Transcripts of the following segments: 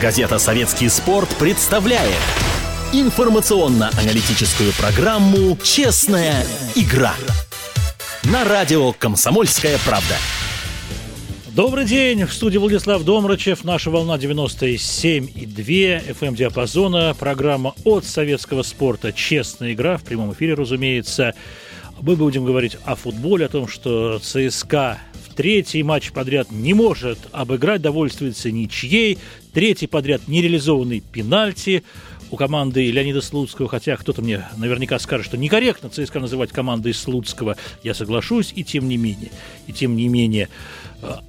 Газета «Советский спорт» представляет информационно-аналитическую программу «Честная игра» на радио «Комсомольская правда». Добрый день, в студии Владислав Домрачев, наша волна 97,2 FM диапазона, программа от советского спорта. «Честная игра», в прямом эфире, разумеется. Мы будем говорить о футболе, о том, что ЦСКА третий матч подряд не может обыграть, довольствуется ничьей, третий подряд нереализованный пенальти у команды Леонида Слуцкого, хотя кто-то мне наверняка скажет, что некорректно ЦСКА называть командой Слуцкого, я соглашусь, и тем не менее, и тем не менее.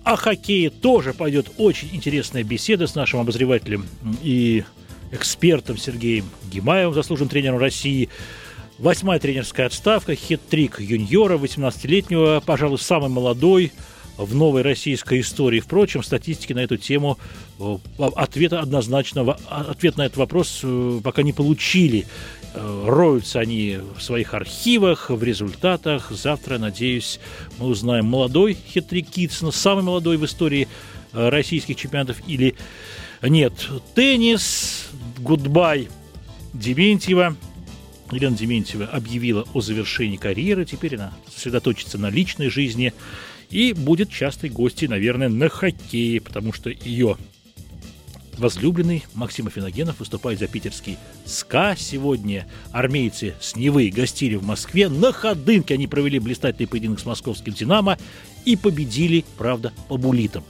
О хоккее тоже пойдет очень интересная беседа с нашим обозревателем и экспертом Сергеем Гимаевым, заслуженным тренером России. Восьмая тренерская отставка, хет-трик юниора, 18-летнего, пожалуй, самый молодой в новой российской истории. Впрочем, статистики на эту тему э, ответа однозначного, ответ на этот вопрос э, пока не получили. Э, роются они в своих архивах, в результатах. Завтра, надеюсь, мы узнаем, молодой хитрик Китсон, самый молодой в истории российских чемпионатов или нет. Теннис, гудбай Дементьева – Елена Дементьева объявила о завершении карьеры. Теперь она сосредоточится на личной жизни и будет частой гостьей, наверное, на хоккее, потому что ее возлюбленный Максим Афиногенов выступает за питерский СКА. Сегодня армейцы с Невы гостили в Москве. На ходынке они провели блистательный поединок с московским «Динамо» и победили, правда, по булитам.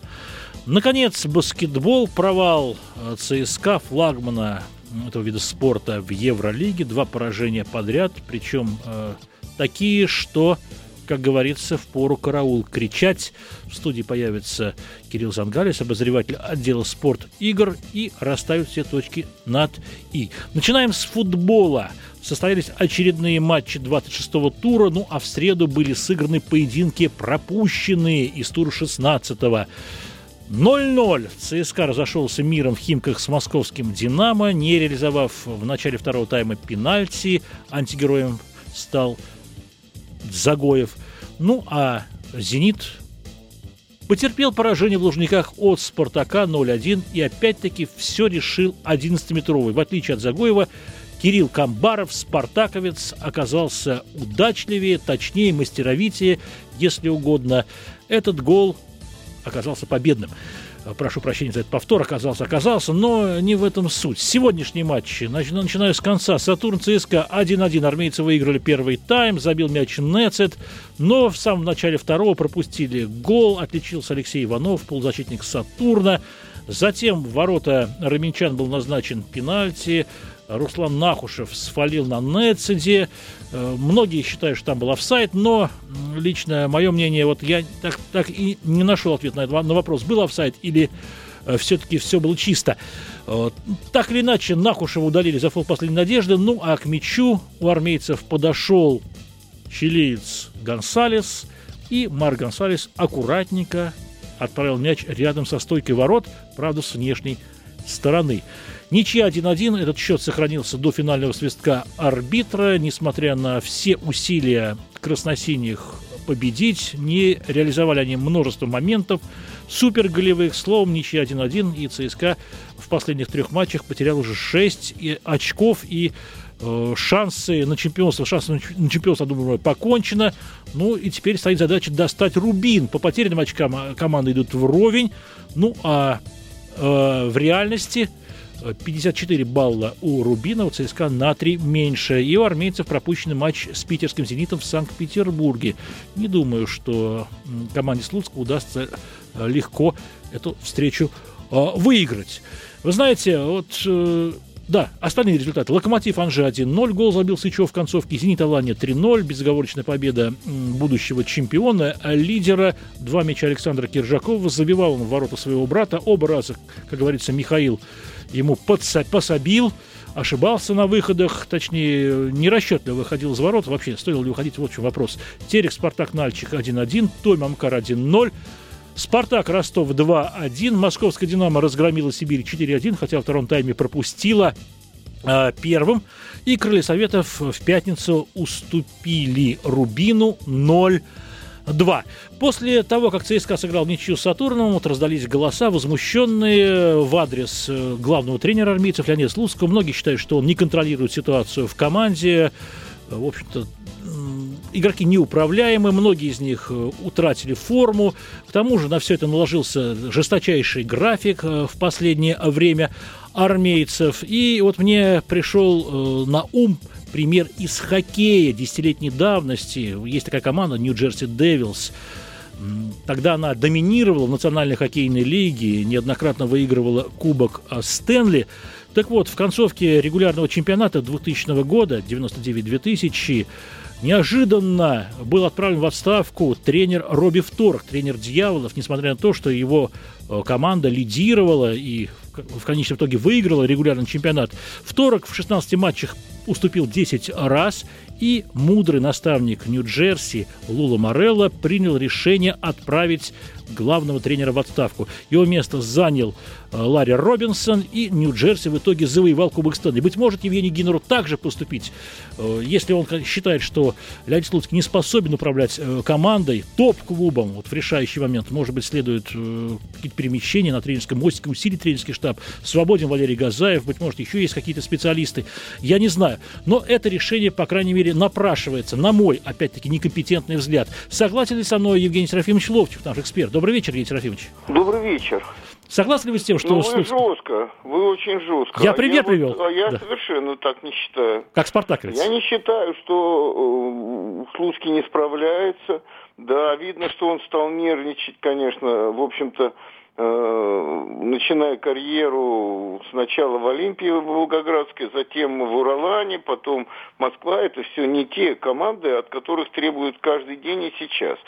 Наконец, баскетбол, провал э, ЦСКА, флагмана этого вида спорта в Евролиге. Два поражения подряд, причем э, такие, что, как говорится, в пору караул кричать. В студии появится Кирилл Зангалис, обозреватель отдела спорт игр, и расставит все точки над «и». Начинаем с футбола. Состоялись очередные матчи 26-го тура, ну а в среду были сыграны поединки, пропущенные из тура 16-го. 0-0. ЦСКА разошелся миром в Химках с московским «Динамо», не реализовав в начале второго тайма пенальти. Антигероем стал Загоев. Ну, а «Зенит» потерпел поражение в Лужниках от «Спартака» 0-1 и опять-таки все решил 11-метровый. В отличие от Загоева, Кирилл Камбаров, спартаковец, оказался удачливее, точнее, мастеровитее, если угодно. Этот гол оказался победным. Прошу прощения за этот повтор, оказался, оказался, но не в этом суть. Сегодняшний матч, начиная с конца, Сатурн ЦСКА 1-1, армейцы выиграли первый тайм, забил мяч Нецет, но в самом начале второго пропустили гол, отличился Алексей Иванов, полузащитник Сатурна, Затем в ворота Раменчан был назначен пенальти. Руслан Нахушев свалил на Нецеде. Э, многие считают, что там был офсайд, но лично мое мнение, вот я так, так и не нашел ответ на, на вопрос, был офсайд или э, все-таки все было чисто. Э, так или иначе, Нахушева удалили за фол последней надежды, ну а к мячу у армейцев подошел чилиец Гонсалес, и Марк Гонсалес аккуратненько отправил мяч рядом со стойкой ворот, правда, с внешней стороны. Ничья 1-1. Этот счет сохранился до финального свистка арбитра. Несмотря на все усилия красносиних победить, не реализовали они множество моментов. Супер голевых словом, ничья 1-1. И ЦСКА в последних трех матчах потерял уже 6 очков. И э, шансы на чемпионство, шансы на чемпионство, думаю, покончено. Ну и теперь стоит задача достать Рубин. По потерянным очкам а, команды идут вровень. Ну а э, в реальности 54 балла у Рубина, у ЦСКА на 3 меньше. И у армейцев пропущенный матч с питерским «Зенитом» в Санкт-Петербурге. Не думаю, что команде Слуцка удастся э, легко эту встречу э, выиграть. Вы знаете, вот э, да, остальные результаты. Локомотив Анжи 1-0, гол забил Сычев в концовке. Зенит Алания 3-0, безоговорочная победа будущего чемпиона, лидера. Два мяча Александра Киржакова. Забивал он в ворота своего брата. Оба раза, как говорится, Михаил ему подса- пособил ошибался на выходах, точнее, нерасчетливо выходил из ворот. Вообще, стоило ли выходить, вот в чем вопрос. Терек, Спартак, Нальчик 1-1, Том, Амкар 1-0. Спартак Ростов 2-1. Московская Динамо разгромила Сибирь 4-1, хотя во втором тайме пропустила э, первым. И Крылья Советов в пятницу уступили Рубину 0 2. После того, как ЦСКА сыграл ничью с Сатурном, вот раздались голоса, возмущенные в адрес э, главного тренера армейцев Леонида Слуцкого. Многие считают, что он не контролирует ситуацию в команде. В общем-то, игроки неуправляемы, многие из них э, утратили форму. К тому же на все это наложился жесточайший график э, в последнее время армейцев. И вот мне пришел на ум пример из хоккея десятилетней давности. Есть такая команда Нью-Джерси Девилс. Тогда она доминировала в национальной хоккейной лиге, неоднократно выигрывала Кубок Стэнли. Так вот, в концовке регулярного чемпионата 2000 года, 99-2000, неожиданно был отправлен в отставку тренер Робби Вторг, тренер «Дьяволов», несмотря на то, что его э, команда лидировала и в конечном итоге выиграла регулярный чемпионат. Второк в 16 матчах уступил 10 раз, и мудрый наставник Нью-Джерси Лула Морелло принял решение отправить главного тренера в отставку. Его место занял э, Ларри Робинсон, и Нью-Джерси в итоге завоевал Кубок Стэнли. Быть может, Евгений Гиннеру также поступить, э, если он считает, что Леонид Слуцкий не способен управлять э, командой, топ-клубом вот в решающий момент. Может быть, следует какие-то перемещения на тренерском мостике, усилить тренерский штаб. Свободен Валерий Газаев, быть может, еще есть какие-то специалисты. Я не знаю. Но это решение, по крайней мере, напрашивается, на мой, опять-таки, некомпетентный взгляд. Согласен ли со мной Евгений Серафимович Ловчев, наш эксперт? Добрый вечер, Евгений Серафимович. Добрый вечер. Согласны ли вы с тем, что... Ну, вы жестко, вы очень жестко. Я пример а привел. Вот, а я да. совершенно так не считаю. Как спартаковец. Я не считаю, что э, Слуцкий не справляется. Да, видно, что он стал нервничать, конечно, в общем-то, начиная карьеру сначала в Олимпии Волгоградской, затем в Уралане, потом Москва, это все не те команды, от которых требуют каждый день и сейчас.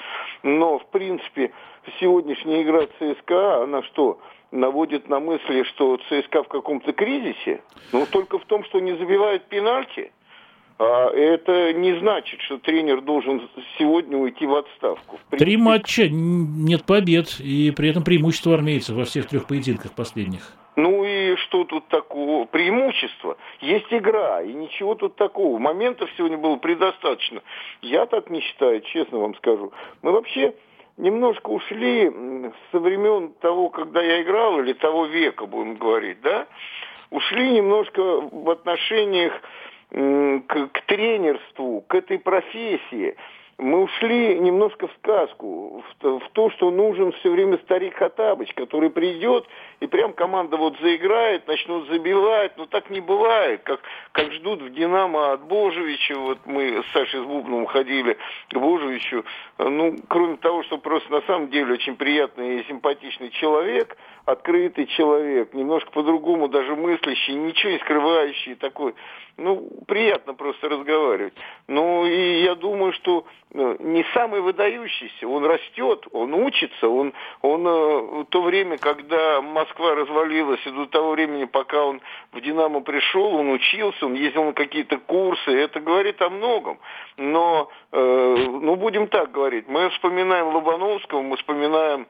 Но, в принципе, сегодняшняя игра ЦСКА, она что, наводит на мысли, что ЦСКА в каком-то кризисе? Ну, только в том, что не забивает пенальти – это не значит, что тренер должен сегодня уйти в отставку. В принципе... Три матча, нет побед, и при этом преимущество армейцев во всех трех поединках последних. Ну и что тут такого? Преимущество. Есть игра, и ничего тут такого. Моментов сегодня было предостаточно. Я так не считаю, честно вам скажу. Мы вообще немножко ушли со времен того, когда я играл, или того века, будем говорить, да? Ушли немножко в отношениях к, к тренерству, к этой профессии мы ушли немножко в сказку, в, в то, что нужен все время старик Хатабыч, который придет и прям команда вот заиграет, начнут забивать, но так не бывает, как, как ждут в «Динамо» от Божевича, вот мы с Сашей с Бубном ходили к Божевичу, ну, кроме того, что просто на самом деле очень приятный и симпатичный человек, открытый человек, немножко по-другому даже мыслящий, ничего не скрывающий такой, ну, приятно просто разговаривать. Ну, и я думаю, что не самый выдающийся, он растет, он учится, он, он э, то время, когда Москва развалилась, и до того времени, пока он в «Динамо» пришел, он учился, он ездил на какие-то курсы, это говорит о многом. Но, э, ну, будем так говорить, мы вспоминаем Лобановского, мы вспоминаем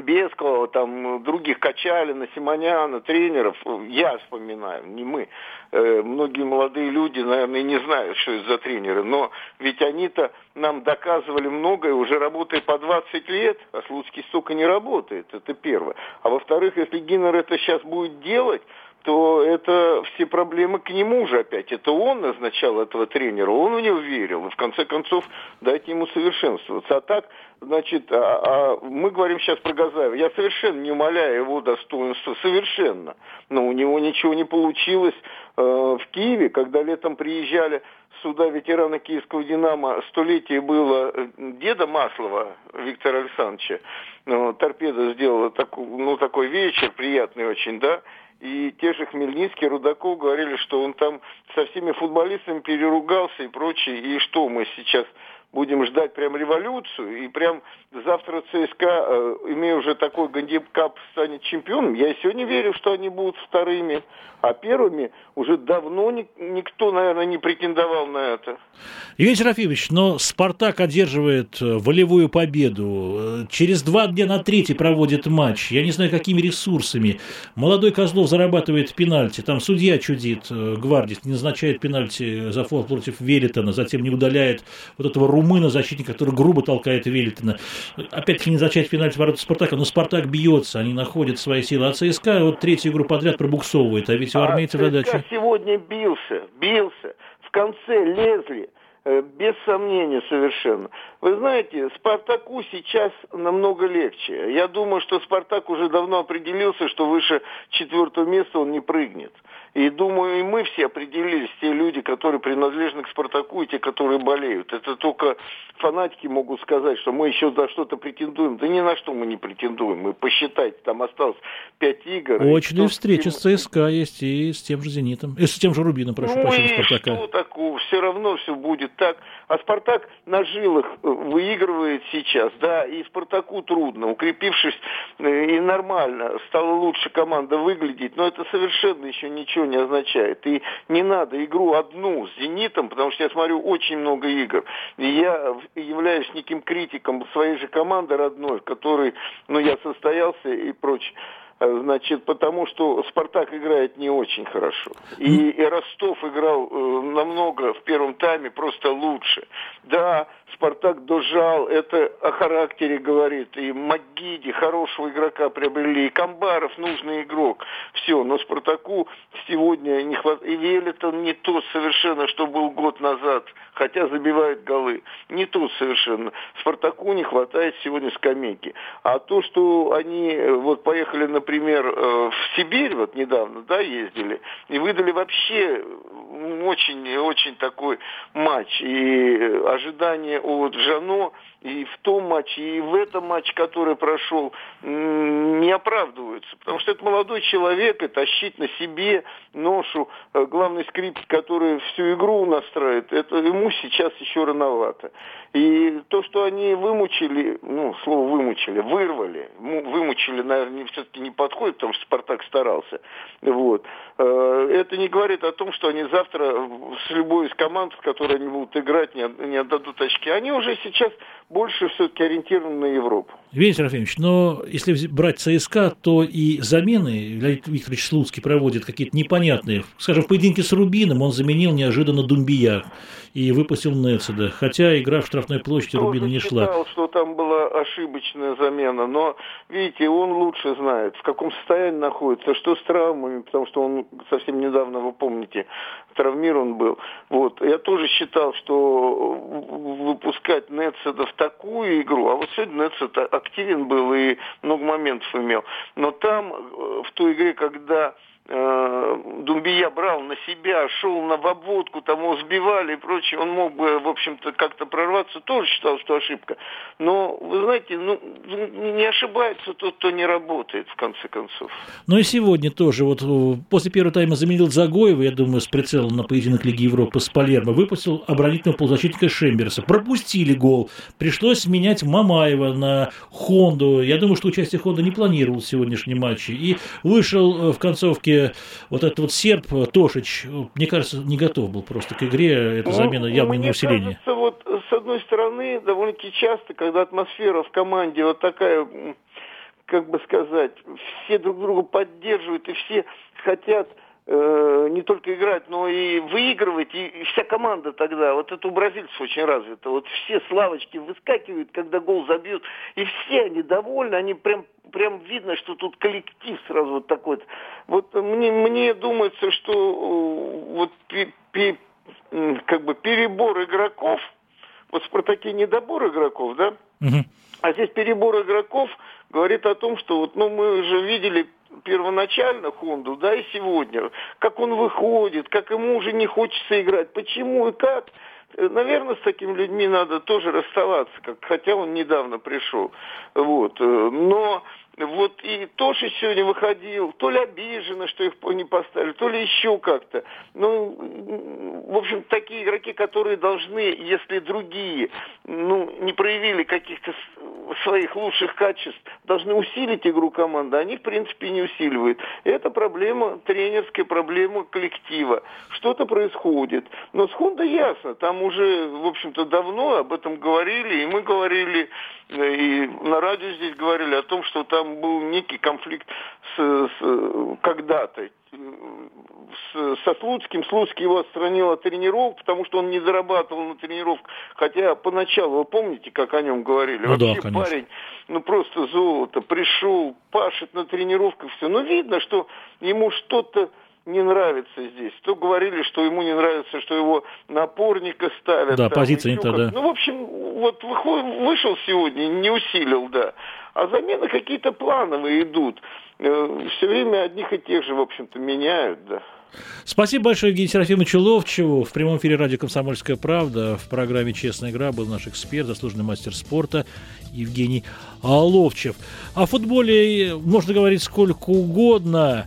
Бескова, там, других Качалина, Симоняна, тренеров, я вспоминаю, не мы. Э, многие молодые люди, наверное, не знают, что это за тренеры, но ведь они-то нам доказывали многое, уже работая по 20 лет, а Слуцкий столько не работает, это первое. А во-вторых, если Гиннер это сейчас будет делать, то это все проблемы к нему же опять. Это он назначал этого тренера, он в него верил. И в конце концов дайте ему совершенствоваться. А так, значит, а, а мы говорим сейчас про Газаева. Я совершенно не умоляю его достоинства, совершенно. Но у него ничего не получилось э, в Киеве, когда летом приезжали сюда ветераны киевского «Динамо». Столетие было э, деда Маслова Виктора Александровича. Ну, торпеда сделала такой, ну, такой вечер приятный очень, да, и те же Хмельницкий, Рудаков говорили, что он там со всеми футболистами переругался и прочее, и что мы сейчас будем ждать прям революцию, и прям завтра ЦСКА, э, имея уже такой гандикап, станет чемпионом. Я сегодня верю, что они будут вторыми, а первыми уже давно ни, никто, наверное, не претендовал на это. Евгений Серафимович, но «Спартак» одерживает э, волевую победу. Э, через два дня на третий проводит матч. Я не знаю, какими ресурсами. Молодой Козлов зарабатывает пенальти. Там судья чудит, э, гвардии, не назначает пенальти за фол против Велитона, затем не удаляет вот этого румына защитника, который грубо толкает Велитона. Опять-таки не зачать пенальти ворота Спартака, но Спартак бьется, они находят свои силы. А ЦСКА вот третью игру подряд пробуксовывает, а ведь у армейцев а задача... сегодня бился, бился, в конце лезли, Э, без сомнения совершенно. Вы знаете, Спартаку сейчас намного легче. Я думаю, что Спартак уже давно определился, что выше четвертого места он не прыгнет. И думаю, и мы все определились, те люди, которые принадлежны к Спартаку, и те, которые болеют. Это только фанатики могут сказать, что мы еще за что-то претендуем. Да ни на что мы не претендуем. Мы посчитайте, там осталось пять игр. Очные встречи с ЦСКА есть и с тем же «Зенитом». И с тем же «Рубином», прошу ну прощения, и Спартака. что такого? Все равно все будет так. А Спартак на жилах э, выигрывает сейчас, да, и Спартаку трудно, укрепившись э, и нормально, стала лучше команда выглядеть, но это совершенно еще ничего не означает. И не надо игру одну с «Зенитом», потому что я смотрю очень много игр. И я являюсь неким критиком своей же команды родной, в которой, ну, я состоялся и прочее. Э, значит, потому что Спартак играет не очень хорошо. И, и Ростов играл э, намного в первом тайме просто лучше. Да, Спартак дожал, это о характере говорит. И Магиди хорошего игрока приобрели, и Камбаров нужный игрок. Все, но Спартаку сегодня не хватает. И Велитон не тот совершенно, что был год назад, хотя забивает голы. Не тот совершенно. Спартаку не хватает сегодня скамейки. А то, что они э, вот поехали на например, э, в Сибирь вот недавно, да, ездили, и выдали вообще очень-очень такой матч. И ожидания от Жано и в том матче, и в этом матче, который прошел, не оправдываются. Потому что это молодой человек, и тащить на себе ношу, э, главный скрипт, который всю игру настраивает, это ему сейчас еще рановато. И то, что они вымучили, ну, слово вымучили, вырвали, вымучили, наверное, все-таки не подходит, потому что Спартак старался. Вот. Э, это не говорит о том, что они завтра с любой из команд, с которой они будут играть, не отдадут очки. Они уже сейчас больше все-таки ориентированы на Европу. Евгений Серафимович, но если брать ЦСКА, то и замены Леонид Викторович Слуцкий проводит какие-то непонятные. Скажем, в поединке с Рубином он заменил неожиданно Думбия и выпустил Нецеда, хотя игра в штрафной площади Рубина не шла. Я что там была ошибочная замена, но, видите, он лучше знает, в каком состоянии находится, что с травмами, потому что он совсем недавно, вы помните, травмирован был. Вот. Я тоже считал, что выпускать Нецеда в такую игру, а вот сегодня Нецед активен был и много моментов имел. Но там, э, в той игре, когда Думбия брал на себя, шел на обводку, там его сбивали и прочее, он мог бы, в общем-то, как-то прорваться, тоже считал, что ошибка. Но, вы знаете, ну, не ошибается тот, кто не работает, в конце концов. Ну и сегодня тоже, вот э, после первого тайма заменил Загоева, я думаю, с прицелом на поединок Лиги Европы с Палермо, выпустил оборонительного полузащитника Шемберса. Пропустили гол, пришлось менять Мамаева на Хонду. Я думаю, что участие Хонда не планировал в сегодняшнем матче. И вышел э, в концовке вот этот вот серб Тошич, мне кажется, не готов был просто к игре. Это ну, замена явно не усиление. Кажется, вот с одной стороны, довольно-таки часто, когда атмосфера в команде вот такая, как бы сказать, все друг друга поддерживают и все хотят Э, не только играть, но и выигрывать, и, и вся команда тогда, вот это у бразильцев очень развито, вот все славочки выскакивают, когда гол забьют, и все они довольны, они прям, прям видно, что тут коллектив сразу вот такой. Вот мне, мне думается, что э, вот пи, пи, как бы перебор игроков, вот в «Спартаке» недобор игроков, да, угу. а здесь перебор игроков говорит о том, что вот, ну, мы уже видели первоначально Хонду, да, и сегодня, как он выходит, как ему уже не хочется играть, почему и как. Наверное, с такими людьми надо тоже расставаться, как, хотя он недавно пришел. Вот. Но вот и Тоши сегодня выходил, то ли обиженно, что их не поставили, то ли еще как-то. Ну, в общем, такие игроки, которые должны, если другие, ну, не проявили каких-то своих лучших качеств, должны усилить игру команды, они, в принципе, не усиливают. Это проблема, тренерская проблема коллектива. Что-то происходит. Но с Хонда ясно, там уже, в общем-то, давно об этом говорили, и мы говорили, и на радио здесь говорили о том, что там был некий конфликт с, с когда-то с, со Слуцким. Слуцкий его отстранил от тренировок, потому что он не зарабатывал на тренировках. Хотя поначалу, вы помните, как о нем говорили? Ну, Вообще да, конечно. парень, ну просто золото, пришел, пашет на тренировках, все. Но видно, что ему что-то не нравится здесь. То говорили, что ему не нравится, что его напорника ставят. Да, там, позиция не та, да. Ну, в общем, вот вышел сегодня, не усилил, да. А замены какие-то плановые идут. Все время одних и тех же, в общем-то, меняют, да. Спасибо большое Евгению Серафимовичу Ловчеву. В прямом эфире радио «Комсомольская правда» в программе «Честная игра» был наш эксперт, заслуженный мастер спорта Евгений а, Ловчев. О футболе можно говорить сколько угодно.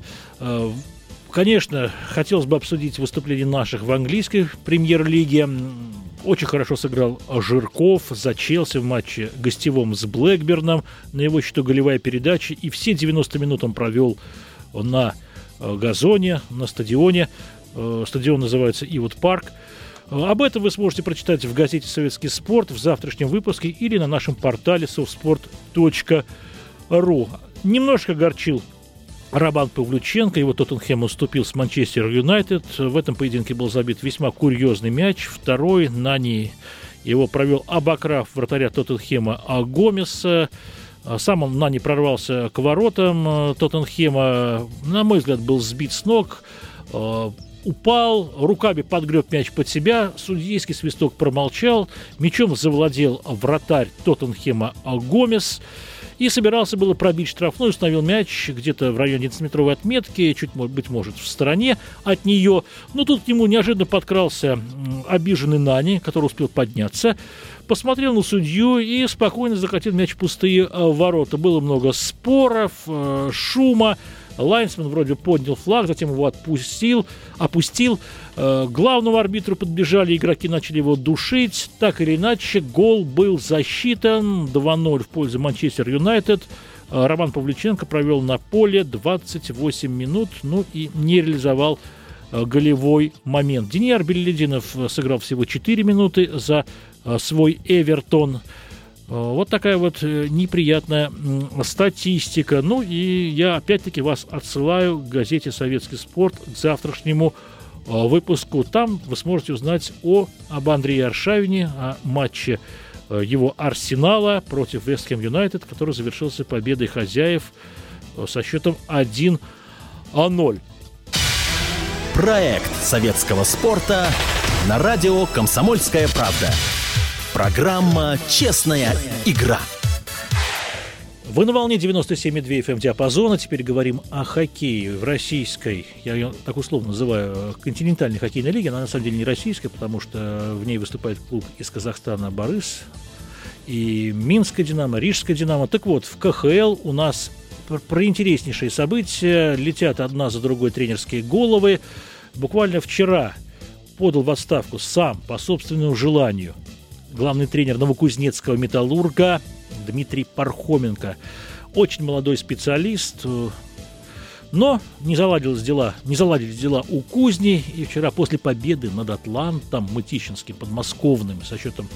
Конечно, хотелось бы обсудить выступление наших в английской премьер-лиге. Очень хорошо сыграл Жирков за Челси в матче гостевом с Блэкберном. На его счету голевая передача. И все 90 минут он провел на э, газоне, на стадионе. Э, Стадион называется Ивот Парк. Э, Об этом вы сможете прочитать в газете «Советский спорт» в завтрашнем выпуске или на нашем портале softsport.ru. Немножко горчил Рабан Павлюченко, его Тоттенхэм уступил с Манчестер Юнайтед. В этом поединке был забит весьма курьезный мяч. Второй Нани его провел Абакрав, вратаря Тоттенхэма а Гомеса. А Сам он Нани прорвался к воротам э, Тоттенхэма. На мой взгляд, был сбит с ног. Э, Упал, руками подгреб мяч под себя, судейский свисток промолчал, мячом завладел вратарь Тоттенхэма а Гомес и собирался было пробить штрафной, установил мяч где-то в районе 10-метровой отметки, чуть, быть, может, в стороне от нее. Но тут к нему неожиданно подкрался обиженный Нани, который успел подняться, посмотрел на судью и спокойно закатил мяч в пустые э, ворота. Было много споров, э, шума. Лайнсмен вроде поднял флаг, затем его отпустил, опустил. Э, Главному арбитру подбежали, игроки начали его душить. Так или иначе, гол был засчитан. 2-0 в пользу Манчестер Юнайтед. Э, Роман Павлюченко провел на поле 28 минут, ну и не реализовал э, голевой момент. Денис Белединов э, сыграл всего 4 минуты за свой Эвертон. Э, Вот такая вот э, неприятная статистика. Ну и я опять-таки вас отсылаю к газете «Советский спорт» к завтрашнему э, выпуску. Там вы сможете узнать о, об Андрее Аршавине, о матче его «Арсенала» против Вестхэм Юнайтед, который завершился победой хозяев со счетом 1-0. Проект советского спорта на радио «Комсомольская правда». Программа «Честная игра». Вы на волне 97,2 FM диапазона. Теперь говорим о хоккее в российской, я ее так условно называю, э, континентальной хоккейной лиге. Она на самом деле не российская, потому что в ней выступает клуб из Казахстана «Борис», и Минская «Динамо», Рижская «Динамо». Так вот, в КХЛ у нас пр- про интереснейшие события. Летят одна за другой тренерские головы. Буквально вчера подал в отставку сам по собственному желанию главный тренер Новокузнецкого «Металлурга» Дмитрий Пархоменко. Очень молодой специалист, э, но не заладились дела, не заладились дела у Кузни. И вчера после победы над Атлантом, Мытищинским, подмосковным со счетом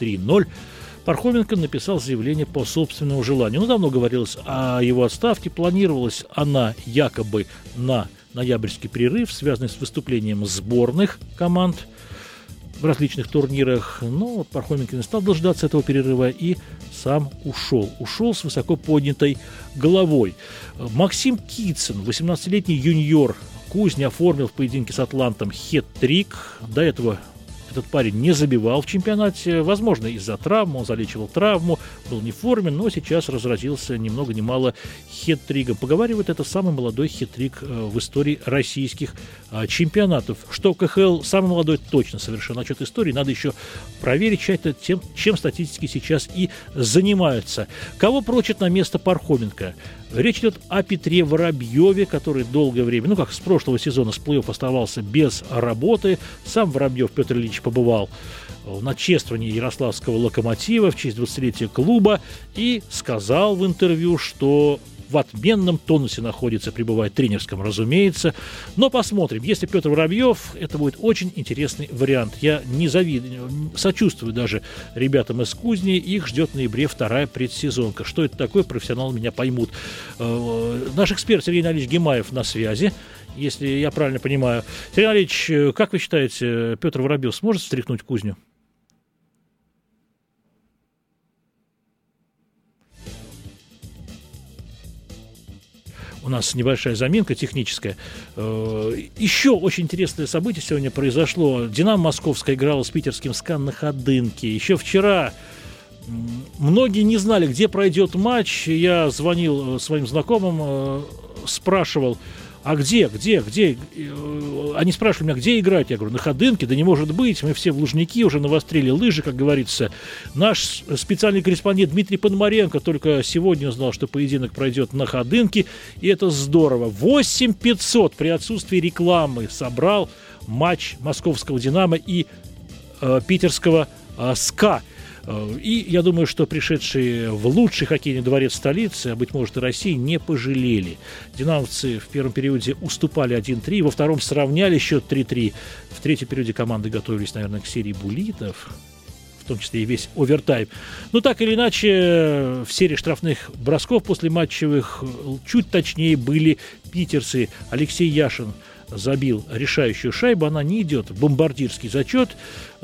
3-0, Пархоменко написал заявление по собственному желанию. Ну, давно говорилось о его отставке. Планировалась она якобы на ноябрьский перерыв, связанный с выступлением сборных команд в различных турнирах. Но Пархоменко не стал дождаться этого перерыва и сам ушел. Ушел с высоко поднятой головой. Максим Кицын, 18-летний юниор Кузня оформил в поединке с Атлантом хет-трик. До этого этот парень не забивал в чемпионате, возможно, из-за травмы, он залечивал травму, был не в форме, но сейчас разразился ни много ни мало хет-тригом. Поговаривают, это самый молодой хет-трик э, в истории российских э, чемпионатов. Что КХЛ самый молодой, точно совершенно. Насчет истории надо еще проверить тем, чем статистики сейчас и занимаются. Кого прочат на место Пархоменко? Речь идет о Петре Воробьеве, который долгое время, ну как с прошлого сезона с плей-офф оставался без работы. Сам Воробьев Петр Ильич побывал на чествовании Ярославского локомотива в честь 20-летия клуба и сказал в интервью, что в отменном тонусе находится, пребывает тренерском, разумеется. Но посмотрим. Если Петр Воробьев, это будет очень интересный вариант. Я не завидую, сочувствую даже ребятам из Кузни. Их ждет в ноябре вторая предсезонка. Что это такое, профессионалы меня поймут. Э, наш эксперт Сергей Налич Гемаев на связи если я правильно понимаю. Сергей Андреевич, как вы считаете, Петр Воробьев сможет встряхнуть кузню? У нас небольшая заминка техническая. Э, еще очень интересное событие сегодня произошло. «Динамо» Московская играла с питерским «Скан» на Ходынке. Еще вчера многие не знали, где пройдет матч. Я звонил э, своим знакомым, э, спрашивал, а где, где, где? Э, они спрашивали меня, где играть? Я говорю, на Ходынке, да не может быть, мы все в Лужники уже навострили лыжи, как говорится. Наш специальный корреспондент Дмитрий Пономаренко только сегодня узнал, что поединок пройдет на Ходынке, и это здорово. 8500 при отсутствии рекламы собрал матч московского «Динамо» и э, питерского э, «СКА». Э, и я думаю, что пришедшие в лучший хоккейный дворец столицы, а быть может и России, не пожалели. Динамовцы в первом периоде уступали 1-3, во втором сравняли счет 3-3. В третьем периоде команды готовились, наверное, к серии булитов в том числе и весь овертайм. Но так или иначе, в серии штрафных бросков после матчевых чуть точнее были питерцы. Алексей Яшин – забил решающую шайбу, она не идет в бомбардирский зачет.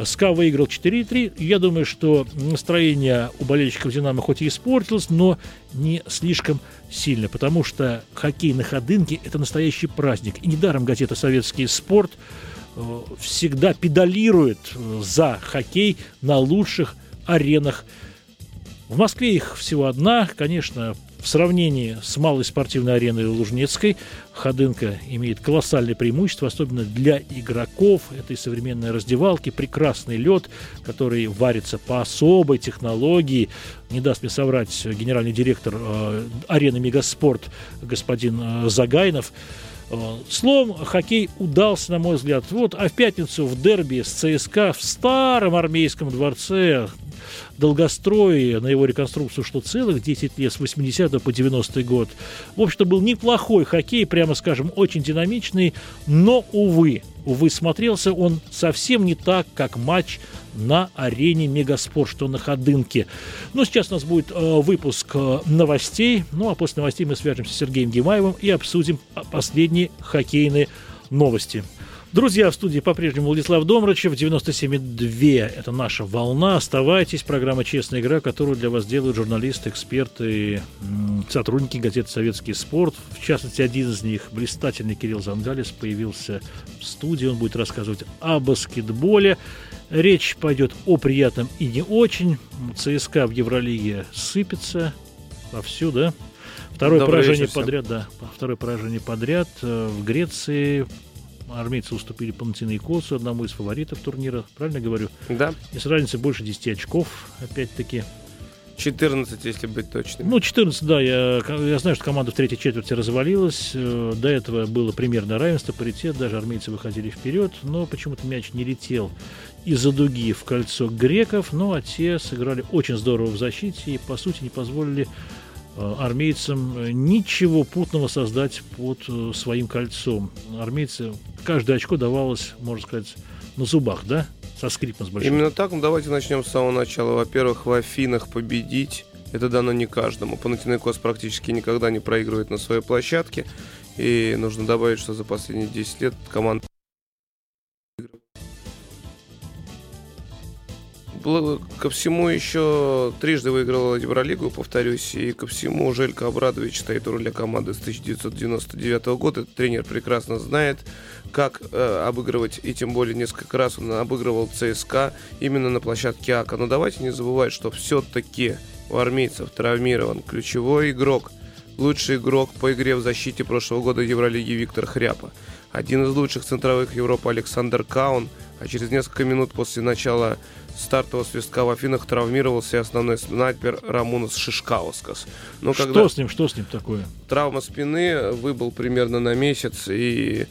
СКА выиграл 4-3. Я думаю, что настроение у болельщиков «Динамо» хоть и испортилось, но не слишком сильно, потому что хоккей на Ходынке – это настоящий праздник. И недаром газета «Советский спорт» э, всегда педалирует э, за хоккей на лучших аренах в Москве их всего одна. Конечно, в сравнении с малой спортивной ареной Лужнецкой Ходынка имеет колоссальное преимущество, особенно для игроков этой современной раздевалки. Прекрасный лед, который варится по особой технологии. Не даст мне соврать генеральный директор э, арены Мегаспорт господин э, Загайнов. Э, словом, хоккей удался, на мой взгляд. Вот, а в пятницу в дерби с ЦСКА в старом армейском дворце долгострой, на его реконструкцию что целых 10 лет, с 80 по 90 год. В общем-то, был неплохой хоккей, прямо скажем, очень динамичный, но, увы, увы, смотрелся он совсем не так, как матч на арене Мегаспорт, что на Ходынке. Но сейчас у нас будет э, выпуск э, новостей, ну а после новостей мы свяжемся с Сергеем Гемаевым и обсудим последние хоккейные новости. Друзья, в студии по-прежнему Владислав Домрачев, 97,2 – это наша волна. Оставайтесь, программа «Честная игра», которую для вас делают журналисты, эксперты, сотрудники газеты «Советский спорт». В частности, один из них, блистательный Кирилл Зангалис, появился в студии. Он будет рассказывать о баскетболе. Речь пойдет о приятном и не очень. ЦСКА в Евролиге сыпется вовсю, да? Второе Добрый поражение подряд, да. Второе поражение подряд э, в Греции армейцы уступили Панатинайкосу, одному из фаворитов турнира. Правильно говорю? Да. И с разницей больше 10 очков, опять-таки. 14, если быть точным. Ну, 14, да. Я, я знаю, что команда в третьей четверти развалилась. Э, до этого было примерно равенство, паритет. Даже армейцы выходили вперед. Но почему-то мяч не летел из-за дуги в кольцо греков. Ну, а те сыграли очень здорово в защите и, по сути, не позволили армейцам э, ничего путного создать под э, своим кольцом. Армейцы, каждое очко давалось, можно сказать, на зубах, да? Со скрипом с большим. Именно так. Ну, давайте начнем с самого начала. Во-первых, в Афинах победить это дано не каждому. Панатинайкос практически никогда не проигрывает на своей площадке. И нужно добавить, что за последние 10 лет команда ко всему еще трижды выиграла Евролигу, повторюсь, и ко всему Желька Абрадович стоит у руля команды с 1999 года. Этот тренер прекрасно знает, как э, обыгрывать, и тем более несколько раз он обыгрывал ЦСКА именно на площадке АКА. Но давайте не забывать, что все-таки у армейцев травмирован ключевой игрок, лучший игрок по игре в защите прошлого года Евролиги Виктор Хряпа. Один из лучших центровых Европы Александр Каун, а через несколько минут после начала стартового свистка в Афинах травмировался основной снайпер Рамунас Шишкаускас. Но что когда с ним, что с ним такое? Травма спины выбыл примерно на месяц, и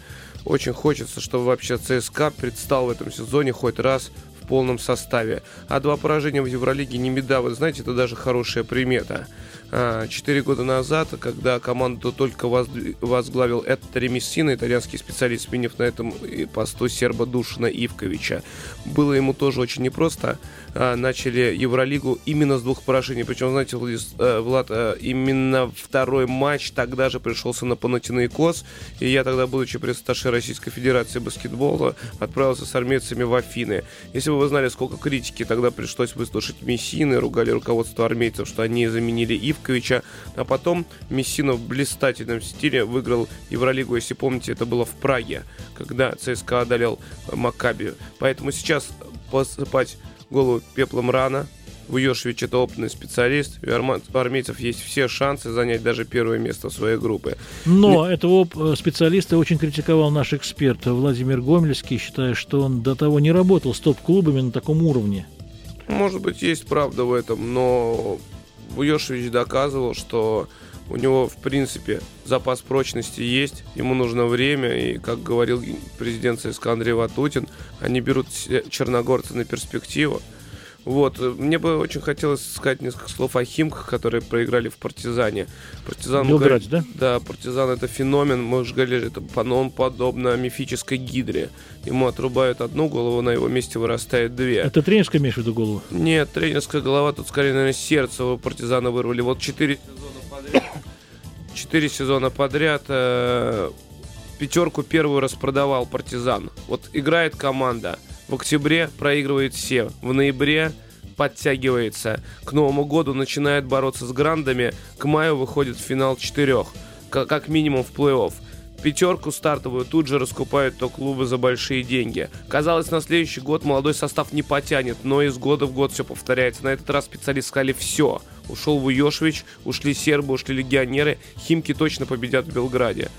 очень хочется, чтобы вообще ЦСКА предстал в этом сезоне хоть раз в полном составе. А два поражения в Евролиге не беда, вы знаете, это даже хорошая примета. А, четыре года назад, когда команду только возглавил Эттери Мессина, итальянский специалист, сменив на этом посту серба Душина Ивковича. Было ему тоже очень непросто. А, начали Евролигу именно с двух поражений. Причем, знаете, э, Влад, э, именно второй матч тогда же пришелся на Панатинаикос. И я тогда, будучи пресс-атташе Российской Федерации баскетбола, отправился с армейцами в Афины. Если бы вы знали, сколько критики тогда пришлось выслушать Мессины, ругали руководство армейцев, что они заменили Ив Ивковича. А потом Мессина в блистательном стиле выиграл Евролигу, если помните, это было в Праге, когда ЦСКА одолел Макаби. Поэтому сейчас посыпать голову пеплом рано. Вуешевич это опытный специалист. У армейцев есть все шансы занять даже первое место своей группе. Но Не... этого э, специалиста очень критиковал наш эксперт Владимир Гомельский, считая, что он до того не работал с топ-клубами на таком уровне. Может быть, есть правда в этом, но Буешевич доказывал, что у него, в принципе, запас прочности есть, ему нужно время, и, как говорил президент ЦСКА Андрей Ватутин, они берут черногорца на перспективу. Вот. Мне бы очень хотелось сказать несколько слов о Химках, которые проиграли в Партизане. Партизан, Белград, да? Да, Партизан это феномен. Мы уже говорили, это он подобно мифической гидре. Ему отрубают одну голову, на его месте вырастает две. Это тренерская имеешь в виду голову? Нет, тренерская голова, тут скорее, наверное, сердце у Партизана вырвали. Вот четыре сезона подряд. Четыре сезона подряд э, пятерку первую распродавал Партизан. Вот играет команда – в октябре проигрывает все. В ноябре подтягивается. К Новому году начинает бороться с грандами. К маю выходит в финал четырех. Как минимум в плей-офф. Пятерку стартовую тут же раскупают то клубы за большие деньги. Казалось, на следующий год молодой состав не потянет, но из года в год все повторяется. На этот раз специалисты сказали все. Ушел Вуешевич, ушли сербы, ушли легионеры. Химки точно победят в Белграде.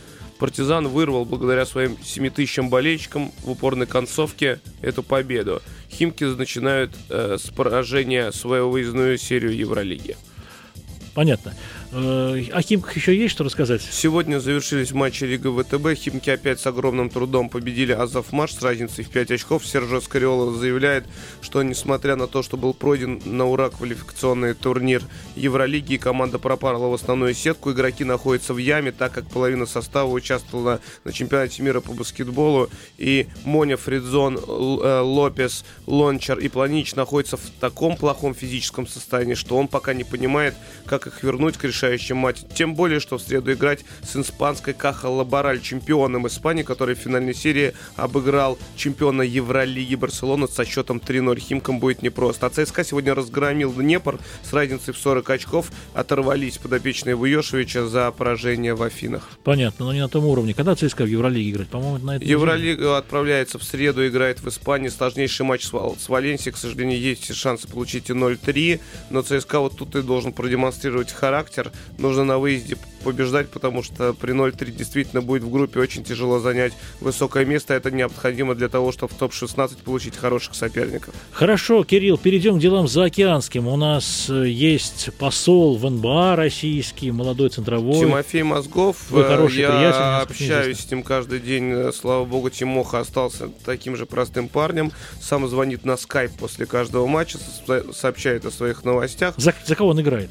Партизан вырвал благодаря своим 7 тысячам болельщикам в упорной концовке эту победу. Химки начинают э, с поражения свою выездную серию Евролиги. Понятно. О Химках еще есть что рассказать? Сегодня завершились матчи Лига ВТБ. Химки опять с огромным трудом победили Азовмаш с разницей в 5 очков. Сержо Скориолов заявляет, что несмотря на то, что был пройден на ура квалификационный турнир Евролиги команда пропала в основную сетку, игроки находятся в яме, так как половина состава участвовала на чемпионате мира по баскетболу. И Моня, Фридзон, э, Лопес, Лончар и Планич находятся в таком плохом физическом состоянии, что он пока не понимает, как их вернуть к решению решающем матче. Тем более, что в среду играть с испанской Каха Лабораль, чемпионом Испании, который в финальной серии обыграл чемпиона Евролиги Барселону со счетом 3-0. Химкам будет непросто. А ЦСКА сегодня разгромил Днепр с разницей в 40 очков. Оторвались подопечные Вуешевича за поражение в Афинах. Понятно, но не на том уровне. Когда ЦСКА в Евролиге играть? По-моему, на этой Евролига отправляется в среду, играет в Испании. Сложнейший матч с, с Валенсией. К сожалению, есть шансы получить и 0-3. Но ЦСКА вот тут и должен продемонстрировать характер нужно на выезде побеждать, потому что при 0-3 действительно будет в группе очень тяжело занять высокое место. Это необходимо для того, чтобы в топ-16 получить хороших соперников. Хорошо, Кирилл, перейдем к делам заокеанским. У нас э, есть посол в НБА российский, молодой центровой. Тимофей Мозгов. Вы хороший Я приятель, общаюсь с ним каждый день. Слава богу, Тимоха остался таким же простым парнем. Сам звонит на скайп после каждого матча, сообщает о своих новостях. За, за кого он играет?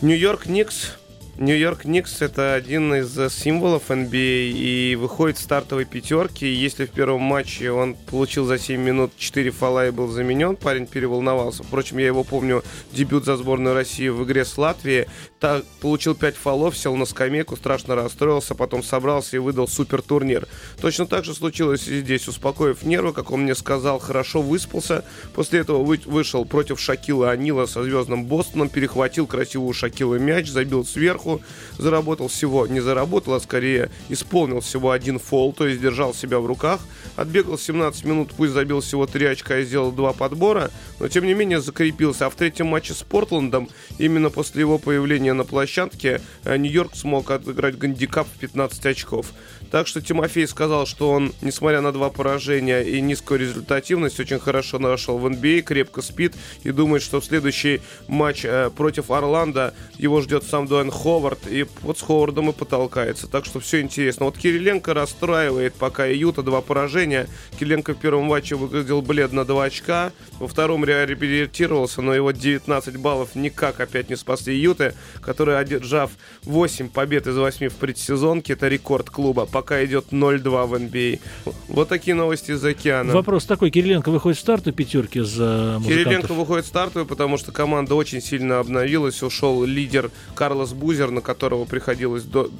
Нью-Йорк Никс Нью-Йорк Никс это один из э, символов NBA а, и выходит в стартовой пятерке. Если в первом матче он получил за 7 минут 4 фола и был заменен, парень переволновался. Впрочем, я его помню дебют за сборную России в игре с Латвией. Так, получил 5 фолов, сел на скамейку, страшно расстроился, потом собрался и выдал супер турнир. Точно так же случилось и здесь. Успокоив нервы, как он мне сказал, хорошо выспался. После этого вы, вышел против Шакила Анила со звездным Бостоном, перехватил красивую Шакилу мяч, забил сверху, заработал всего, не заработал, а скорее исполнил всего один фол, то есть держал себя в руках, отбегал 17 минут, пусть забил всего 3 очка и сделал 2 подбора, но тем не менее закрепился. А в третьем матче с Портландом, именно после его появления на площадке, э, Нью-Йорк смог отыграть гандикап в 15 очков. Так что Тимофей сказал, что он, несмотря на два поражения и низкую результативность, очень хорошо нашел в NBA, крепко спит и думает, что в следующий матч э, против Орландо его ждет сам Дуэн Ховард, и вот с Ховардом и потолкается. Так что все интересно. Вот Кириленко расстраивает пока Юта два поражения. Кириленко в первом матче выглядел бледно 2 очка, во втором реабилитировался, но его 19 баллов никак опять не спасли Юты. Который, одержав 8 побед из 8 в предсезонке, это рекорд клуба, пока идет 0-2 в NBA. А. Вот такие новости из океана. Вопрос такой, Кириленко выходит в старту пятерки за музыкантов? Кириленко выходит в стартовую, потому что команда очень сильно обновилась, ушел лидер Карлос Бузер, на которого приходилось до,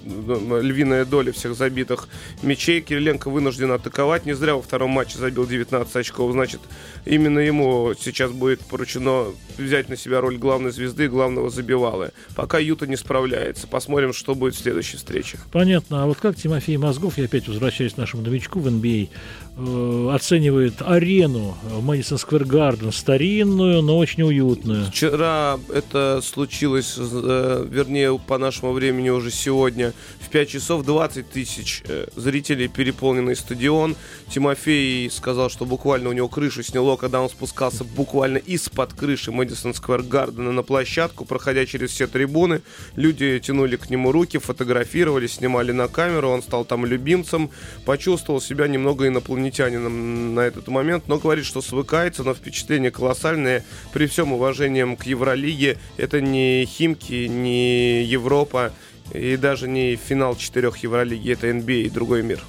львиная доля всех забитых мячей. Кириленко вынужден атаковать, не зря во втором матче забил 19 очков, значит, именно ему сейчас будет поручено взять на себя роль главной звезды, главного забивалы. Пока Юта не справляется. Посмотрим, что будет в следующей встрече. Понятно. А вот как Тимофей Мозгов, я опять возвращаюсь к нашему новичку в NBA, э, оценивает арену Мэдисон Сквер Гарден, старинную, но очень уютную. Вчера это случилось, э, вернее, по нашему времени уже сегодня, в 5 часов 20 тысяч э, зрителей, переполненный стадион. Тимофей сказал, что буквально у него крышу сняло, когда он спускался буквально из-под крыши Мэдисон Сквер Гардена на площадку, проходя через все трибуны. Люди тянули к нему руки, фотографировали, снимали на камеру, он стал там любимцем, почувствовал себя немного инопланетянином на этот момент, но говорит, что свыкается, но впечатление колоссальное. При всем уважении к Евролиге, это не Химки, не Европа, и даже не финал четырех Евролиги, это NBA и другой мир.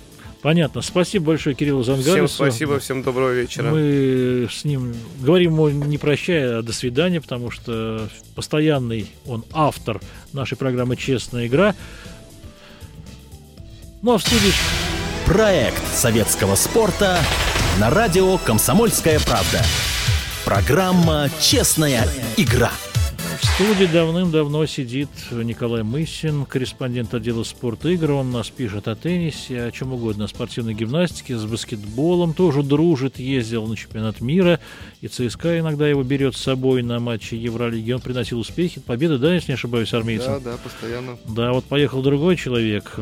Понятно. Спасибо большое Кириллу Зангарису. Всем спасибо, всем доброго вечера. Мы с ним говорим ему не прощая, а до свидания, потому что постоянный он автор нашей программы «Честная игра». Ну а в студии... Проект советского спорта на радио «Комсомольская правда». Программа «Честная игра». В студии давным-давно сидит Николай Мысин, корреспондент отдела спорта игр. Он нас пишет о теннисе, о чем угодно, о спортивной гимнастике, с баскетболом. Тоже дружит, ездил на чемпионат мира. И ЦСКА иногда его берет с собой на матчи Евролиги. Он приносил успехи, победы, да, если не ошибаюсь, армейцам? Да, да, постоянно. Да, вот поехал другой человек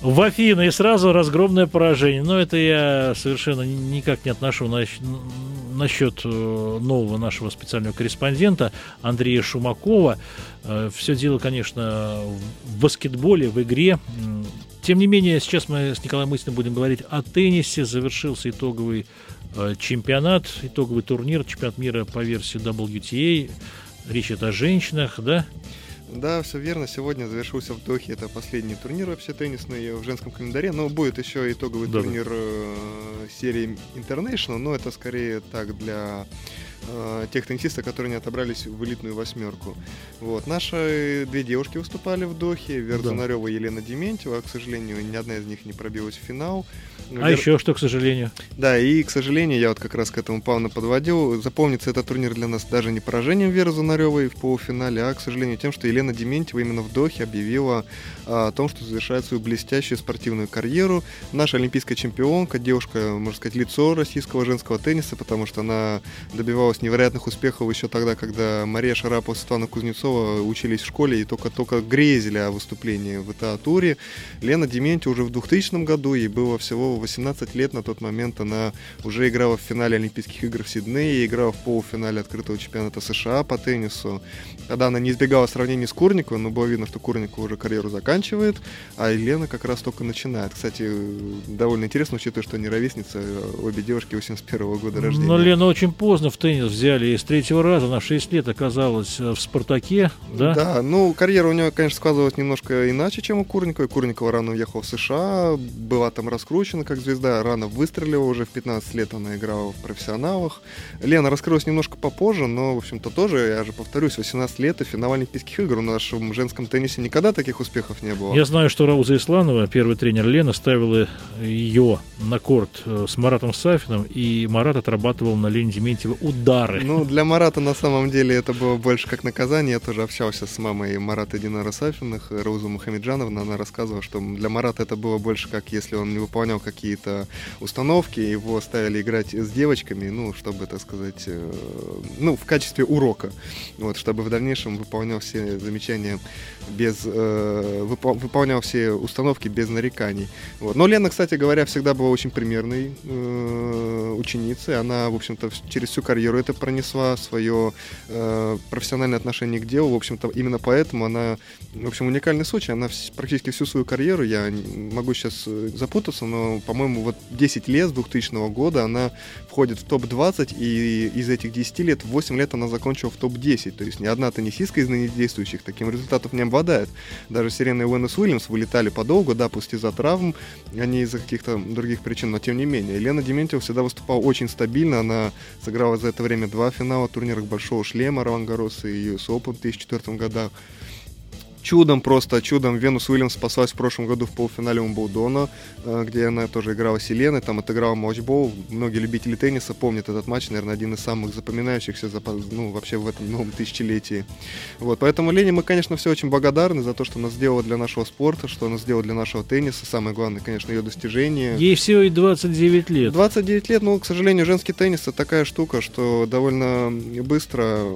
в Афины и сразу разгромное поражение. Но это я совершенно никак не отношу на, насчет э, нового нашего специального корреспондента Андрея Шумакова. Э, Все дело, конечно, в баскетболе, в игре. Тем не менее, сейчас мы с Николаем Мысиным будем говорить о теннисе. Завершился итоговый э, чемпионат, итоговый турнир, чемпионат мира по версии WTA. Речь идет о женщинах, да? Да, все верно. Сегодня завершился в Дохе. Это последний турнир вообще теннисный в женском календаре. Но будет еще итоговый да. турнир э, серии International, но это скорее так для э, тех теннисистов, которые не отобрались в элитную восьмерку. Вот. Наши две девушки выступали в Дохе. Верзунарева и Елена Дементьева. К сожалению, ни одна из них не пробилась в финал. А Вер... еще что, к сожалению? Да, и, к сожалению, я вот как раз к этому плавно подводил. Запомнится этот турнир для нас даже не поражением Веры Зунаревой в полуфинале, а, к сожалению, тем, что Елена Дементьева именно в Дохе объявила а, о том, что завершает свою блестящую спортивную карьеру. Наша олимпийская чемпионка, девушка, можно сказать, лицо российского женского тенниса, потому что она добивалась невероятных успехов еще тогда, когда Мария Шарапова и Светлана Кузнецова учились в школе и только-только грезили о выступлении в ИТА-туре. Лена Дементьева уже в 2000 году, ей было всего 18 лет на тот момент она уже играла в финале Олимпийских игр в Сиднее, играла в полуфинале открытого чемпионата США по теннису. Тогда она не избегала сравнений с Курниковой, но было видно, что Курникова уже карьеру заканчивает, а Елена как раз только начинает. Кстати, довольно интересно, учитывая, что они ровесницы, обе девушки 81 года рождения. Но Лена очень поздно в теннис взяли, и с третьего раза на 6 лет оказалась в «Спартаке», да? Да, ну, карьера у нее, конечно, складывалась немножко иначе, чем у Курниковой. Курникова рано уехала в США, была там раскручена как звезда, рано выстрелила, уже в 15 лет она играла в профессионалах. Лена раскрылась немножко попозже, но, в общем-то, тоже, я же повторюсь, 18 лет и финал Олимпийских игр. В нашем женском теннисе никогда таких успехов не было. Я знаю, что Рауза Исланова, первый тренер Лена, ставила ее на корт э, с Маратом Сафином, и Марат отрабатывал на Лене Дементьева удары. Ну, для Марата на самом деле это было больше как наказание. Я тоже общался с мамой Марата Динара Сафиных, Рауза Мухамеджановна. Она рассказывала, что для Марата это было больше как если он не выполнял какие какие-то установки, его ставили играть с девочками, ну, чтобы, так сказать, э, ну, в качестве урока, вот, чтобы в дальнейшем выполнял все замечания без, э, выполнял все установки без нареканий. Вот. Но Лена, кстати говоря, всегда была очень примерной э, ученицей, она, в общем-то, через всю карьеру это пронесла, свое э, профессиональное отношение к делу. В общем-то, именно поэтому она, в общем, уникальный случай. Она практически всю свою карьеру, я могу сейчас э, запутаться, но, по-моему, вот 10 лет с 2000 года она входит в топ-20, и из этих 10 лет 8 лет она закончила в топ-10. То есть ни одна теннисистка из ныне действующих таким результатов не обладает. Даже Сирена и Уэннес Уильямс вылетали подолгу, да, пусть из-за травм, а не из-за каких-то других причин, но тем не менее. Елена Дементьева всегда выступала очень стабильно, она сыграла за это время два финала турнирах Большого Шлема, Ролан и US Open в 2004 годах. Чудом просто, чудом Венус Уильямс спаслась в прошлом году в полуфинале Умблдона, э, где она тоже играла с Еленой, там отыграла матчбол. Многие любители тенниса помнят этот матч, наверное, один из самых запоминающихся за, ну, вообще в этом новом тысячелетии. Вот, поэтому Лене мы, конечно, все очень благодарны за то, что она сделала для нашего спорта, что она сделала для нашего тенниса. Самое главное, конечно, ее достижение. Ей всего и 29 лет. 29 лет, ну, к сожалению, женский теннис это такая штука, что довольно быстро,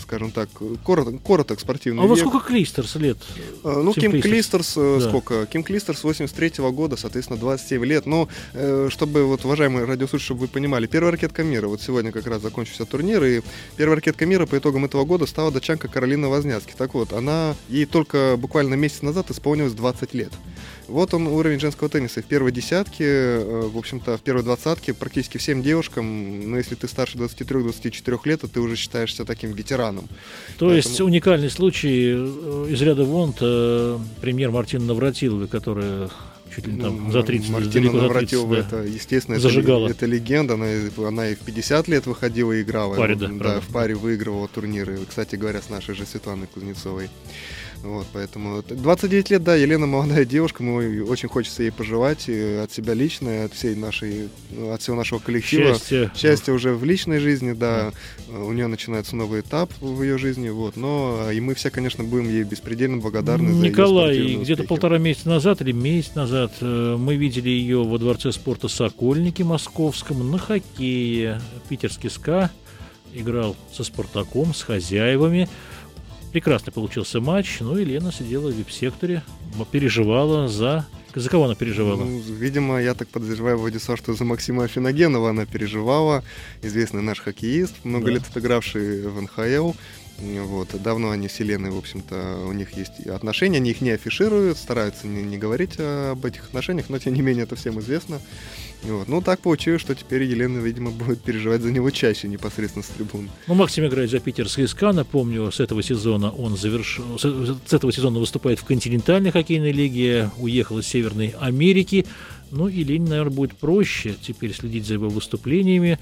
скажем так, короток, короток спортивный А век. сколько Лет? Э, Ну, Ким Ким Клистерс? Э, Да. сколько? Ким Клистерс 83 года, соответственно, 27 лет. Ну, э, чтобы, вот, уважаемые радиослушатели, чтобы вы понимали, первая ракетка мира, вот сегодня как раз закончился турнир, и первая ракетка мира по итогам этого года стала датчанка Каролина Возняцки. Так вот, она, ей только буквально месяц назад исполнилось 20 лет. Вот он уровень женского тенниса. В первой десятке, э, в общем-то, в первой двадцатке практически всем девушкам, ну, если ты старше 23-24 лет, то ты уже считаешься таким ветераном. То есть Поэтому- уникальный случай э, из ряда вон премьер Мартина Навратиловой, которая чуть ли там Ну, за 30, Мартина далеко за 30, Навратилова, да. это, естественно, это, Зажигала. это легенда. Она, она и в 50 лет выходила и играла. В паре, да, да, правда. в паре выигрывала турниры. Кстати говоря, с нашей же Светланой Кузнецовой. Вот, поэтому 29 лет, да, Елена молодая девушка, мы очень хочется ей пожелать э, от себя лично, и от всей нашей, ну, от всего нашего коллектива. Счастье. Счастье уже в личной жизни, да, у нее начинается новый этап в ее жизни, вот, но э, и мы все, конечно, будем ей беспредельно благодарны за её Николай, где-то полтора месяца назад или месяц назад э, мы видели ее во Дворце спорта «Сокольники» московском на хоккее. Питерский СКА играл со «Спартаком», с хозяевами. Прекрасно получился матч. Ну и Лена сидела в вип-секторе, переживала за... За кого она переживала? Ну, видимо, я так подозреваю, Владислав, что за Максима Афиногенова она переживала. Известный наш хоккеист, много Да. лет отыгравший в НХЛ. Вот. Давно они с Еленой, в общем-то, у них есть отношения, они их не афишируют, стараются не, не говорить об этих отношениях, но тем не менее это всем известно. Вот. Ну, так получилось, что теперь Елена, видимо, будет переживать за него чаще непосредственно с трибун. Ну, Максим играет за питерский СКА. Напомню, с этого сезона он завершил, с этого сезона выступает в континентальной хоккейной лиге, уехал из Северной Америки. Ну и Лене, наверное, будет проще теперь следить за его выступлениями.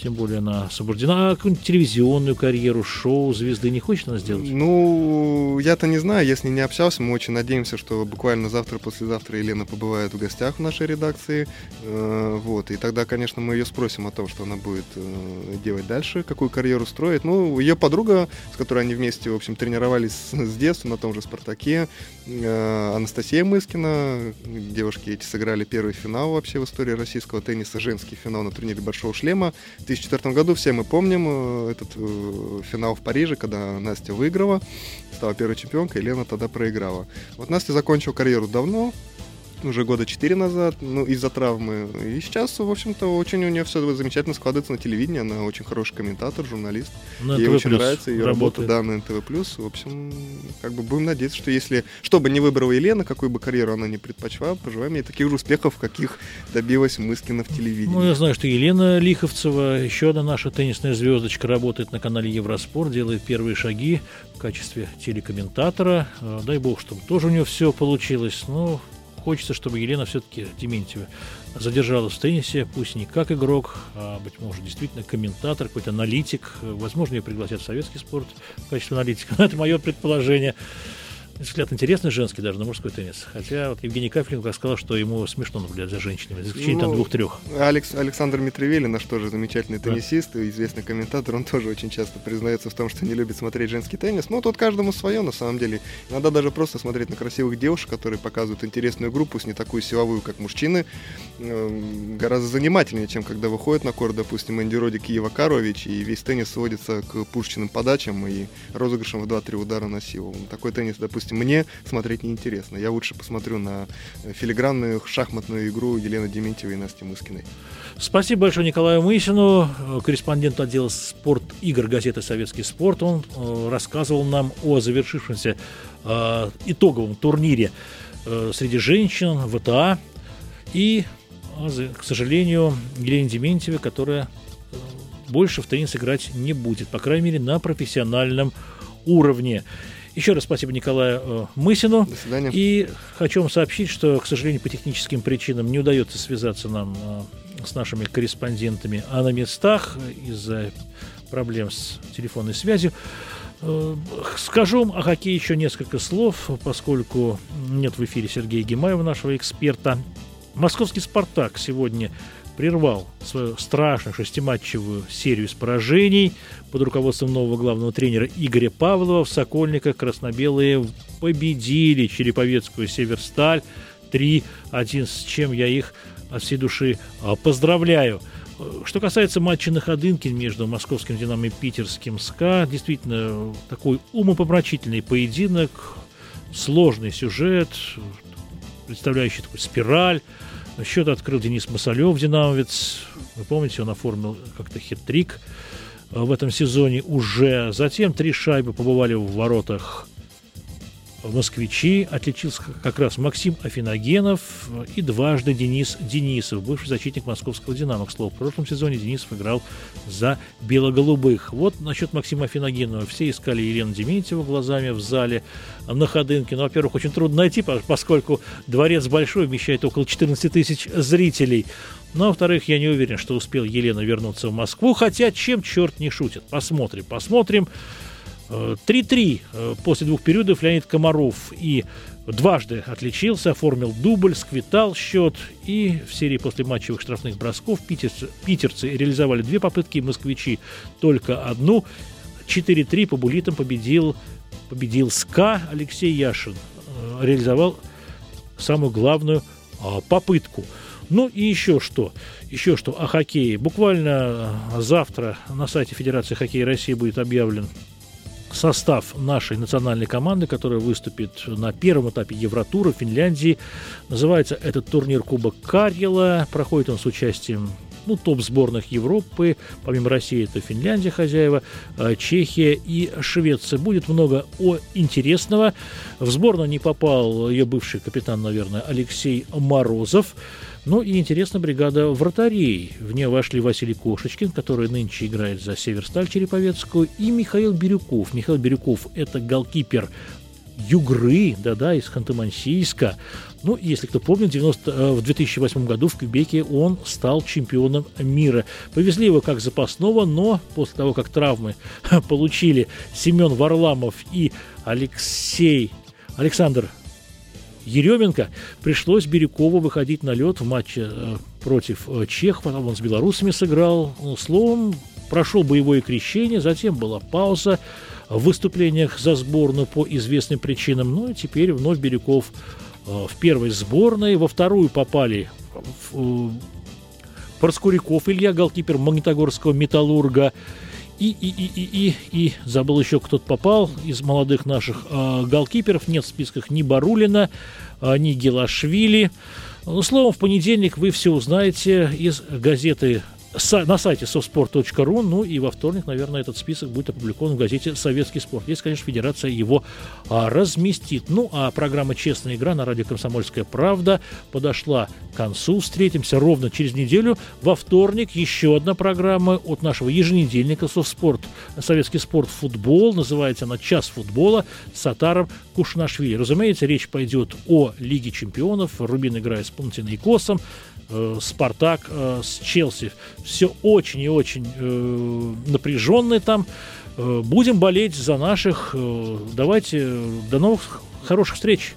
Тем более она освобождена. А телевизионную карьеру, шоу, звезды не хочет она сделать? Ну, я-то не знаю, если не общался, мы очень надеемся, что буквально завтра, послезавтра Елена побывает в гостях в нашей редакции. Э, Вот, и тогда, конечно, мы ее спросим о том, что она будет э, делать дальше, какую карьеру строить. Ну, ее подруга, с которой они вместе, в общем, тренировались с, с детства на том же «Спартаке», э, Анастасия Мыскина. Девушки эти сыграли первый финал вообще в истории российского тенниса, женский финал на турнире «Большого шлема». В 2004 году все мы помним э, этот э, финал в Париже, когда Настя выиграла, стала первой чемпионкой, и Лена тогда проиграла. Вот Настя закончила карьеру давно, уже года 4 назад, ну, из-за травмы. И сейчас, в общем-то, очень у нее все замечательно складывается на телевидении. Она очень хороший комментатор, журналист. На Ей очень нравится ее работа, работает. да, на НТВ+. В общем, как бы будем надеяться, что если, что бы не выбрала Елена, какую бы карьеру она не предпочла, пожелаем ей таких же успехов, каких добилась Мыскина в телевидении. Ну, я знаю, что Елена Лиховцева, еще одна наша теннисная звездочка, работает на канале Евроспорт, делает первые шаги в качестве телекомментатора. Э, Дай бог, чтобы тоже у нее все получилось. Но хочется, чтобы Елена все-таки Дементьева задержалась в теннисе, пусть не как игрок, а, быть может, действительно комментатор, какой-то аналитик. Возможно, ее пригласят в советский спорт в качестве аналитика. Это мое предположение. Взгляд интересный женский даже на мужской теннис. Хотя вот Евгений Кафеленко сказал, что ему смешно наблюдать за женщинами, за исключением там Ну, двух-трех. Алекс, Александр Митревели, наш тоже замечательный Да. теннисист и известный комментатор, он тоже очень часто признается в том, что не любит смотреть женский теннис. Ну, тут каждому свое, на самом деле. Иногда даже просто смотреть на красивых девушек, которые показывают интересную группу, пусть не такую силовую, как мужчины, эм, гораздо занимательнее, чем когда выходит на корт, допустим, Энди Родик и Ива Карович, и весь теннис сводится к пушечным подачам и розыгрышам в 2-3 удара на силу. Такой теннис, допустим, есть мне смотреть неинтересно. Я лучше посмотрю на филигранную шахматную игру Елены Дементьевой и Насти Мыскиной. Спасибо большое Николаю Мысину, корреспонденту отдела спорт игр газеты «Советский спорт». Он э, рассказывал нам о завершившемся э, итоговом турнире э, среди женщин ВТА и, к сожалению, Елене Дементьевой, которая больше в теннис играть не будет, по крайней мере, на профессиональном уровне. Еще раз спасибо Николаю Мысину. До свидания. И хочу вам сообщить, что, к сожалению, по техническим причинам не удается связаться нам с нашими корреспондентами, а на местах из-за проблем с телефонной связью. Э, скажу о хоккее еще несколько слов, поскольку нет в эфире Сергея Гимаева, нашего эксперта. Московский «Спартак» сегодня прервал свою страшную шестиматчевую серию с поражений под руководством нового главного тренера Игоря Павлова. В Сокольниках красно-белые победили Череповецкую «Северсталь» 3-1, с чем я их от всей души а, поздравляю. Что касается матча на Ходынке между московским «Динамо» и питерским «СКА», действительно такой умопомрачительный поединок, сложный сюжет, представляющий такую спираль. Счет открыл Денис Масалев, динамовец. Вы помните, он оформил как-то хит-трик в этом сезоне уже. Затем три шайбы побывали в воротах москвичи отличился как раз Максим Афиногенов и дважды Денис Денисов, бывший защитник московского «Динамо». К слову, в прошлом сезоне Денисов играл за бело-голубых. Вот насчет Максима Афиногенова. Все искали Елену Дементьеву глазами в зале на Ходынке. Ну, во-первых, очень трудно найти, поскольку дворец большой, вмещает около 14 тысяч зрителей. Ну, а во-вторых, я не уверен, что успел Елена вернуться в Москву, хотя чем черт не шутит. Посмотрим, посмотрим. 3-3 э, после двух периодов Леонид Комаров и дважды отличился, оформил дубль, сквитал счет. И в серии после матчевых штрафных бросков питерцы, питерцы реализовали две попытки, москвичи только одну. 4-3 по булитам победил, победил СКА Алексей Яшин. Э, реализовал самую главную а, попытку. Ну и еще что, еще что о хоккее. Буквально завтра на сайте Федерации хоккея России будет объявлен состав нашей национальной команды, которая выступит на первом этапе Евротура в Финляндии. Называется этот турнир Кубок Карьела. Проходит он с участием ну, топ-сборных Европы. Помимо России это Финляндия хозяева, э, Чехия и Швеция. Будет много о интересного. В сборную не попал ее бывший капитан, наверное, Алексей Морозов. Ну и интересно, бригада вратарей. В нее вошли Василий Кошечкин, который нынче играет за Северсталь Череповецкую, и Михаил Бирюков. Михаил Бирюков – это голкипер Югры, да-да, из Ханты-Мансийска. Ну, если кто помнит, 90, э, в 2008 году в Кюбеке он стал чемпионом мира. Повезли его как запасного, но после того, как травмы получили Семен Варламов и Алексей Александр Еременко пришлось Бирюкову выходить на лед в матче э, против э, Чехов, потом он с белорусами сыграл. Ну, словом, прошел боевое крещение, затем была пауза в выступлениях за сборную по известным причинам. Ну и теперь вновь Бирюков э, в первой сборной, во вторую попали Проскуряков Илья, голкипер Магнитогорского «Металлурга», и, и, и, и, и, и забыл еще кто-то попал из молодых наших э, голкиперов. Нет в списках ни Барулина, э, ни Гелашвили. Ну, словом, в понедельник вы все узнаете из газеты на сайте softsport.ru, ну и во вторник, наверное, этот список будет опубликован в газете «Советский спорт». Если, конечно, Федерация его а, разместит. Ну, а программа «Честная игра» на радио «Комсомольская правда» подошла к концу. Встретимся ровно через неделю. Во вторник еще одна программа от нашего еженедельника «Софтспорт», «Советский спорт. Футбол». Называется она «Час футбола» с Сатаром Кушнашвили. Разумеется, речь пойдет о Лиге чемпионов. Рубин играет с Панатинаикосом. Э, Спартак э, с Челси. Все очень и очень э, напряженное там. Будем болеть за наших. Давайте до новых хороших встреч.